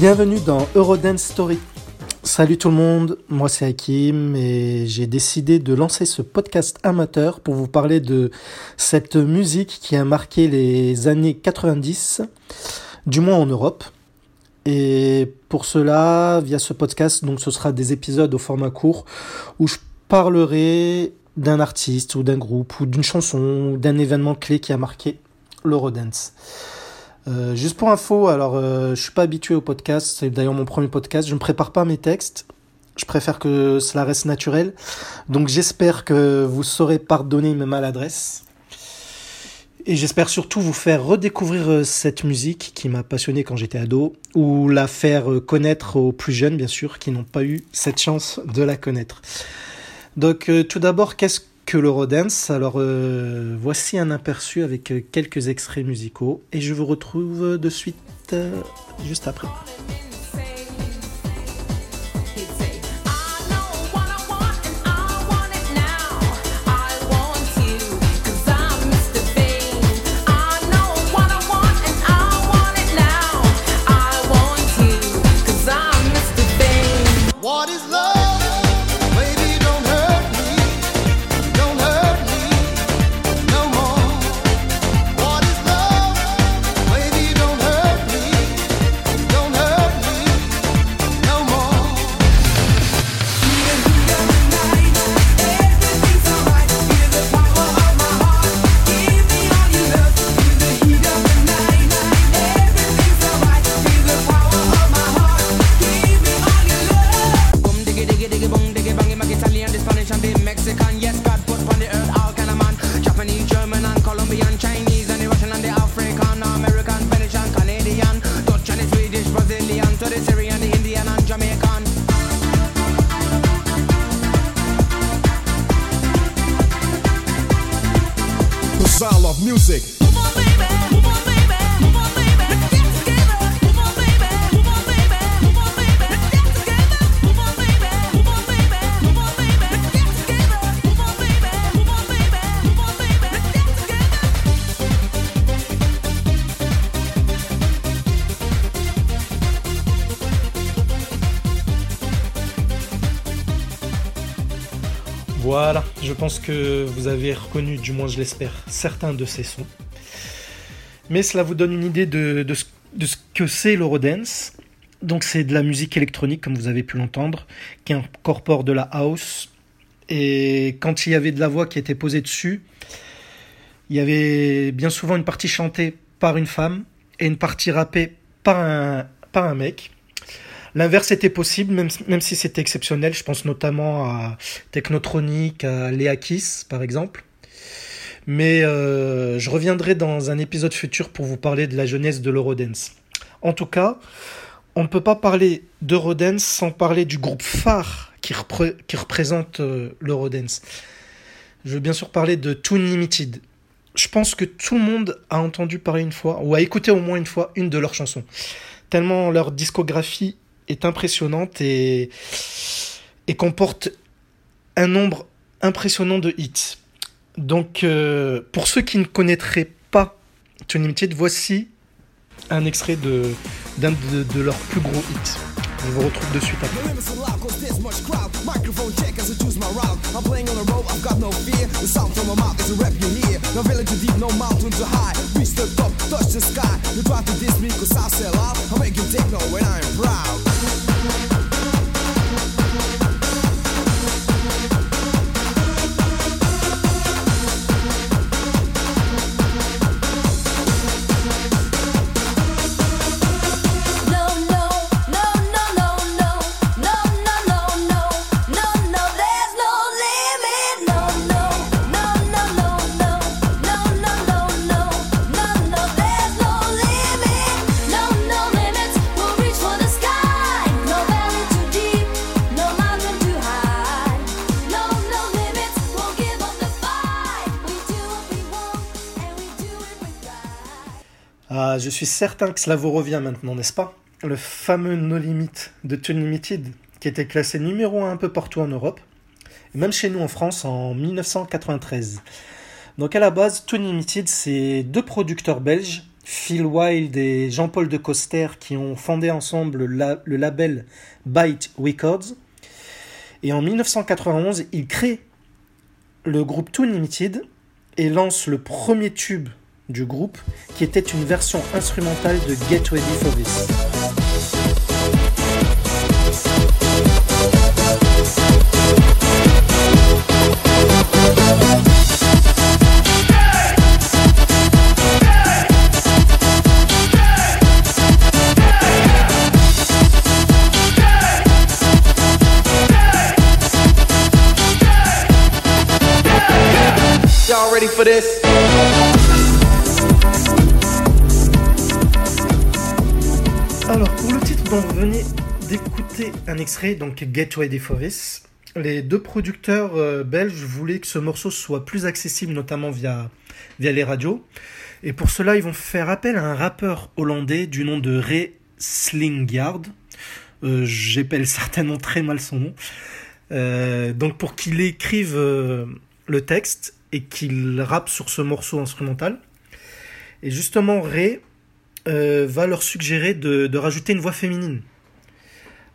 Bienvenue dans Eurodance Story. Salut tout le monde, moi c'est Hakim et j'ai décidé de lancer ce podcast amateur pour vous parler de cette musique qui a marqué les années 90, du moins en Europe. Et pour cela, via ce podcast, donc ce sera des épisodes au format court où je parlerai d'un artiste ou d'un groupe ou d'une chanson ou d'un événement clé qui a marqué l'Eurodance. Euh, juste pour info, alors euh, je suis pas habitué au podcast, c'est d'ailleurs mon premier podcast, je ne prépare pas mes textes, je préfère que cela reste naturel, donc j'espère que vous saurez pardonner mes maladresses. Et j'espère surtout vous faire redécouvrir euh, cette musique qui m'a passionné quand j'étais ado, ou la faire connaître aux plus jeunes, bien sûr, qui n'ont pas eu cette chance de la connaître. Donc tout d'abord, qu'est-ce que l'Eurodance. Alors euh, voici un aperçu avec euh, quelques extraits musicaux et je vous retrouve de suite euh, juste après. Voilà, je pense que vous avez reconnu, du moins je l'espère, certains de ces sons. Mais cela vous donne une idée de, ce, que c'est l'Eurodance. Donc c'est de la musique électronique, comme vous avez pu l'entendre, qui incorpore de la house. Et quand il y avait de la voix qui était posée dessus, il y avait bien souvent une partie chantée par une femme et une partie rappée par un, par un mec. L'inverse était possible, même, même si c'était exceptionnel. Je pense notamment à Technotronic, à Lea Kiss, par exemple. Mais euh, je reviendrai dans un épisode futur pour vous parler de la jeunesse de l'Eurodance. En tout cas, on ne peut pas parler d'Eurodance sans parler du groupe phare qui, qui représente euh, l'Eurodance. Je veux bien sûr parler de Toon Limited. Je pense que tout le monde a entendu parler une fois, ou a écouté au moins une fois, une de leurs chansons. Tellement leur discographie est impressionnante et, et comporte un nombre impressionnant de hits. Donc, euh, pour ceux qui ne connaîtraient pas Tony Limited, voici un extrait de, d'un de, de leurs plus gros hits. On vous retrouve de suite après. Ah, je suis certain que cela vous revient maintenant, n'est-ce pas? Le fameux No Limit de Tune Limited, qui était classé numéro 1 un peu partout en Europe, et même chez nous en France en 1993. Donc à la base, Tune Limited, c'est deux producteurs belges, Phil Wild et Jean-Paul de Coster qui ont fondé ensemble le label Byte Records. Et en 1991, ils créent le groupe Toon Limited et lancent le premier tube du groupe qui était une version instrumentale de Get Ready for This. Vous venez d'écouter un extrait, donc Get Ready for This, les deux producteurs euh, belges voulaient que ce morceau soit plus accessible, notamment via, via les radios. Et pour cela, ils vont faire appel à un rappeur hollandais du nom de Ray Slingyard. Euh, J'appelle certainement très mal son nom. Euh, donc pour qu'il écrive euh, le texte et qu'il rappe sur ce morceau instrumental. Et justement, Ray euh, va leur suggérer de, rajouter une voix féminine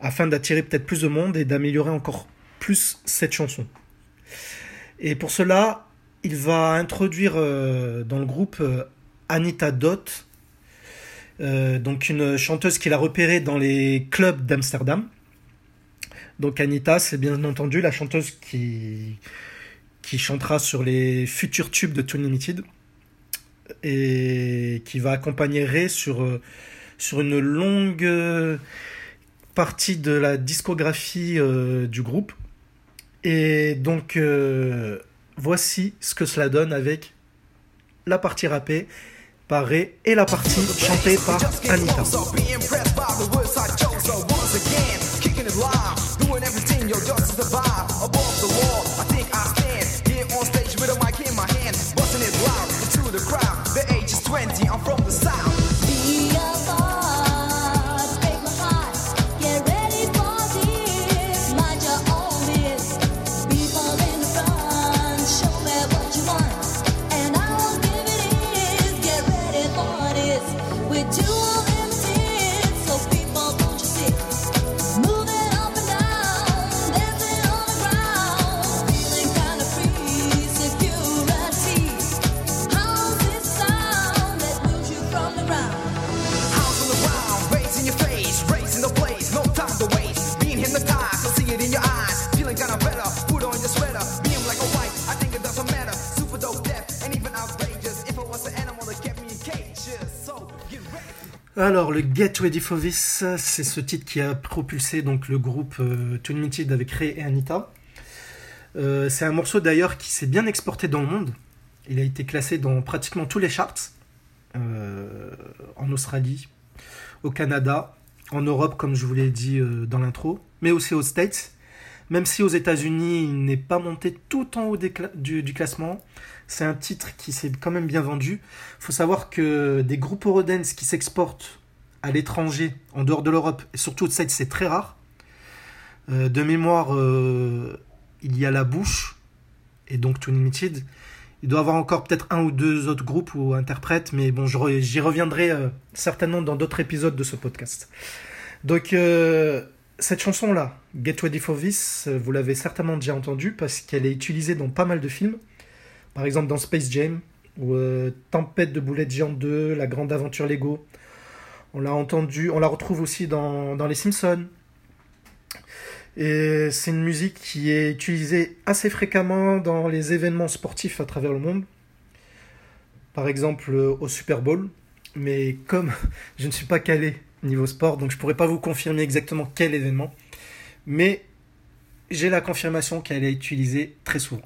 afin d'attirer peut-être plus de monde et d'améliorer encore plus cette chanson. Et pour cela, il va introduire euh, dans le groupe euh, Anita Dot, donc une chanteuse qu'il a repérée dans les clubs d'Amsterdam. Donc Anita, c'est bien entendu la chanteuse qui, chantera sur les futurs tubes de Tony Limited et qui va accompagner Ray sur, euh, une longue euh, partie de la discographie euh, du groupe. Et donc, voici ce que cela donne avec la partie rappée par Ray et la partie chantée par Anita. Alors, le Get Ready for This, c'est ce titre qui a propulsé donc le groupe euh, Limited avec Ray et Anita. Euh, c'est un morceau d'ailleurs qui s'est bien exporté dans le monde. Il a été classé dans pratiquement tous les charts. Euh, en Australie, au Canada, en Europe, comme je vous l'ai dit euh, dans l'intro, mais aussi aux States. Même si aux États-Unis, il n'est pas monté tout en haut du, du, classement, c'est un titre qui s'est quand même bien vendu. Il faut savoir que des groupes Eurodance qui s'exportent à l'étranger, en dehors de l'Europe, et surtout de c'est très rare. Euh, de mémoire, euh, il y a La Bouche, et donc Too Limited. Il doit y avoir encore peut-être un ou deux autres groupes ou interprètes, mais bon, j'y reviendrai euh, certainement dans d'autres épisodes de ce podcast. Donc, cette chanson-là, Get Ready for This, vous l'avez certainement déjà entendue parce qu'elle est utilisée dans pas mal de films. Par exemple dans Space Jam, ou Tempête de boulettes géantes 2, La grande aventure Lego. On l'a entendu, on la retrouve aussi dans, Les Simpsons. Et c'est une musique qui est utilisée assez fréquemment dans les événements sportifs à travers le monde. Par exemple euh, au Super Bowl. Mais comme je ne suis pas calé niveau sport, donc je ne pourrais pas vous confirmer exactement quel événement. Mais j'ai la confirmation qu'elle est utilisée très souvent.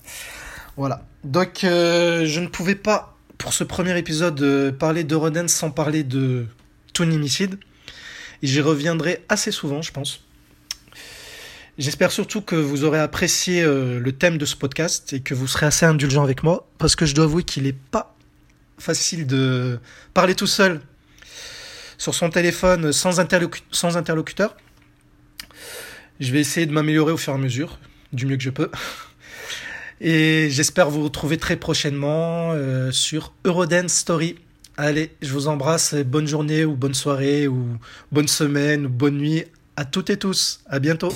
Voilà. Donc, euh, je ne pouvais pas, pour ce premier épisode, euh, parler de Rodin sans parler de Tony Micide. Et j'y reviendrai assez souvent, je pense. J'espère surtout que vous aurez apprécié euh, le thème de ce podcast et que vous serez assez indulgent avec moi, parce que je dois avouer qu'il n'est pas facile de parler tout seul sur son téléphone sans, sans interlocuteur. Je vais essayer de m'améliorer au fur et à mesure, du mieux que je peux. Et j'espère vous retrouver très prochainement euh, sur Eurodance Story. Allez, je vous embrasse et bonne journée ou bonne soirée ou bonne semaine ou bonne nuit à toutes et tous. À bientôt.